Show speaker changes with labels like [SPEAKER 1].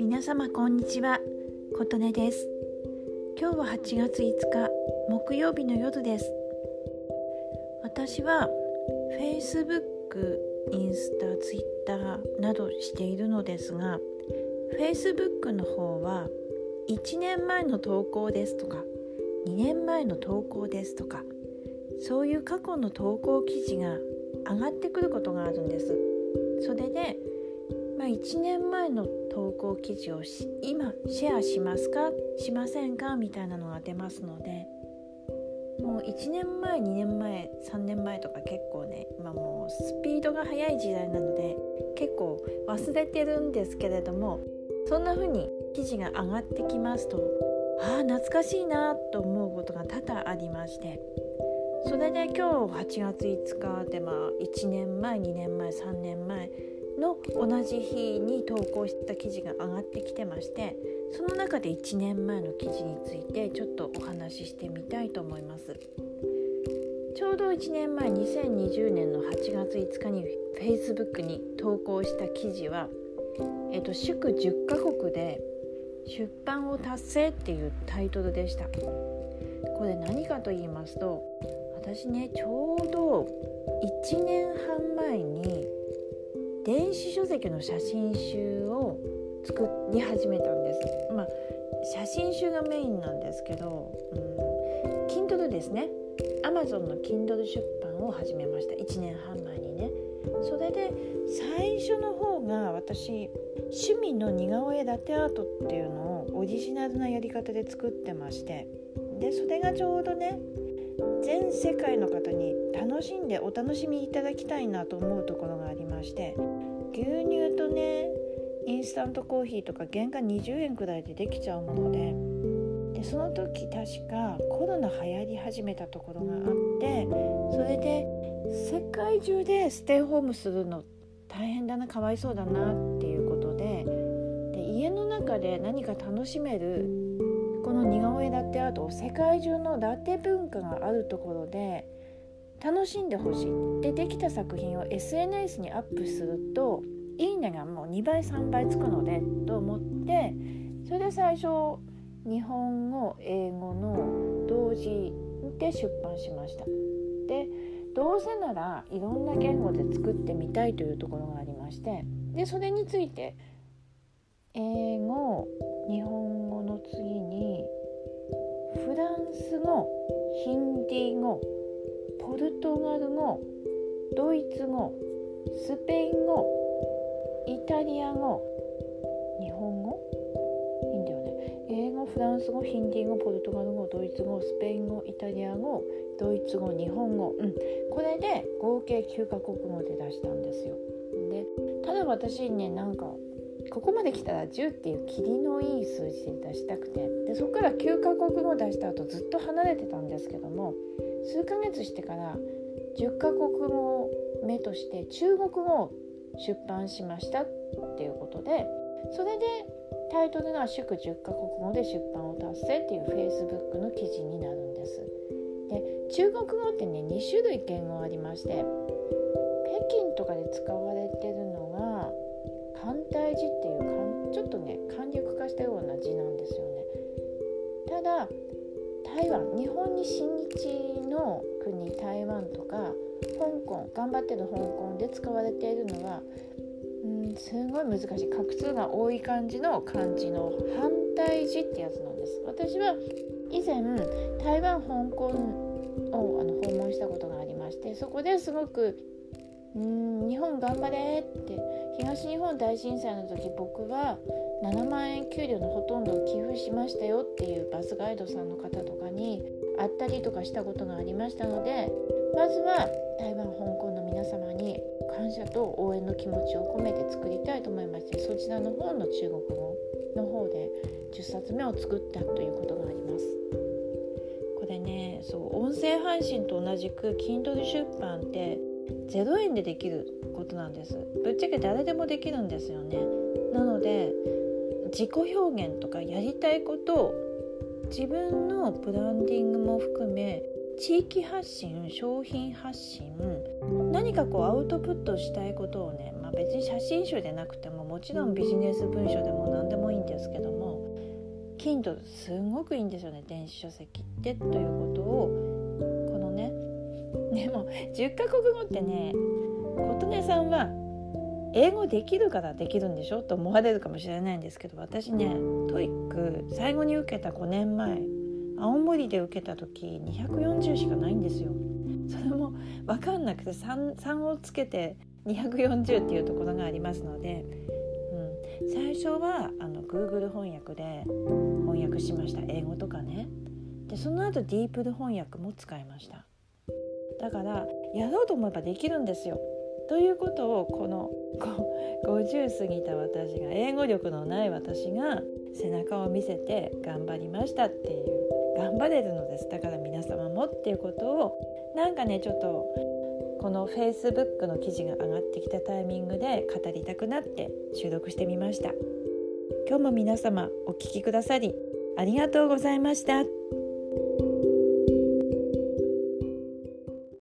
[SPEAKER 1] 皆様こんにちは。琴音です。今日は8月5日木曜日の夜です。私は Facebook、インスタ、Twitter などしているのですが Facebook の方は1年前の投稿ですとか2年前の投稿ですとかそういう過去の投稿記事が上がってくることがあるんです。それで、まあ、1年前の投稿記事を今シェアしますかしませんかみたいなのが出ますのでもう1年前2年前3年前とか結構ね今もうスピードが速い時代なので結構忘れてるんですけれどもそんな風に記事が上がってきますとああ懐かしいなと思うことが多々ありましてそれで今日8月5日でまあ1年前2年前3年前の同じ日に投稿した記事が上がってきてましてその中で1年前の記事についてちょっとお話ししてみたいと思います。ちょうど1年前2020年の8月5日に Facebook に投稿した記事は、えっと、祝10カ国で出版を達成っていうタイトルでした。これ何かと言いますと私ねちょうど1年半前に電子書籍の写真集を作り始めたんです。まあ写真集がメインなんですけど、うん、Kindle ですね。Amazon の Kindle 出版を始めました。1年半前にね。それで最初の方が私趣味の似顔絵ラテアートっていうのをオリジナルなやり方で作ってまして。でそれがちょうどね全世界の方に楽しんでお楽しみいただきたいなと思うところがありまして牛乳とねインスタントコーヒーとか原価20円くらいでできちゃうものででその時確かコロナ流行り始めたところがあってそれで世界中でステイホームするの大変だなかわいそうだなっていうことでで家の中で何か楽しめるこの似顔絵ラテアートを世界中のラテ文化があるところで楽しんでほしいでできた作品を SNS にアップするといいねがもう2倍3倍つくのでと思ってそれで最初日本語英語の同時で出版しました。でどうせならいろんな言語で作ってみたいというところがありましてでそれについて英語日本語の次にフランス語ヒンディー語ポルトガル語ドイツ語スペイン語イタリア語日本語？いいんだよね英語フランス語ヒンディー語ポルトガル語ドイツ語スペイン語イタリア語ドイツ語日本語、うん、これで合計9カ国語で出したんですよ。でただ私ねなんかここまで来たら10っていう霧のいい数字で出したくてでそこから9カ国語出した後ずっと離れてたんですけども数ヶ月してから10カ国語目として中国語を出版しましたっていうことでそれでタイトルが祝10カ国語で出版を達成っていう Facebook の記事になるんです。で中国語ってね2種類言語ありまして北京とかで使われてるのが簡体字っていうかちょっとね簡略化したような字なんですよね。ただ台湾日本に親日の国台湾とか香港頑張ってる香港で使われているのはうんすごい難しい画数が多い感じの漢字の反対字ってやつなんです私は以前台湾香港をあの訪問したことがありましてそこですごくうん日本頑張れって東日本大震災の時僕は7万円給料のほとんどを寄付しましたよっていうバスガイドさんの方とかに会ったりとかしたことがありましたのでまずは台湾香港の皆様に感謝と応援の気持ちを込めて作りたいと思いましてそちらの方の中国語の方で10冊目を作ったということがあります。これねそう音声配信と同じく Kindle 出版って0円でできることなんです。ぶっちゃけ誰でもできるんですよね。なので自己表現とかやりたいことを自分のブランディングも含め地域発信商品発信何かこうアウトプットしたいことをね、まあ、別に写真集でなくてももちろんビジネス文書でも何でもいいんですけども Kindle すごくいいんですよね電子書籍って。ということを でも10カ国語ってね琴音さんは英語できるからできるんでしょと思われるかもしれないんですけど私ね TOEIC 最後に受けた5年前青森で受けた時240しかないんですよ。それも分かんなくて 3, 3をつけて240っていうところがありますので、うん、最初はあの Google 翻訳で翻訳しました。英語とかね。でその後ディープル翻訳も使いました。だからやろうと思えばできるんですよ。ということをこの50過ぎた私が英語力のない私が背中を見せて頑張りましたっていう頑張れるのです。だから皆様もっていうことをなんかねちょっとこの Facebook の記事が上がってきたタイミングで語りたくなって収録してみました。今日も皆様お聴きくださりありがとうございました。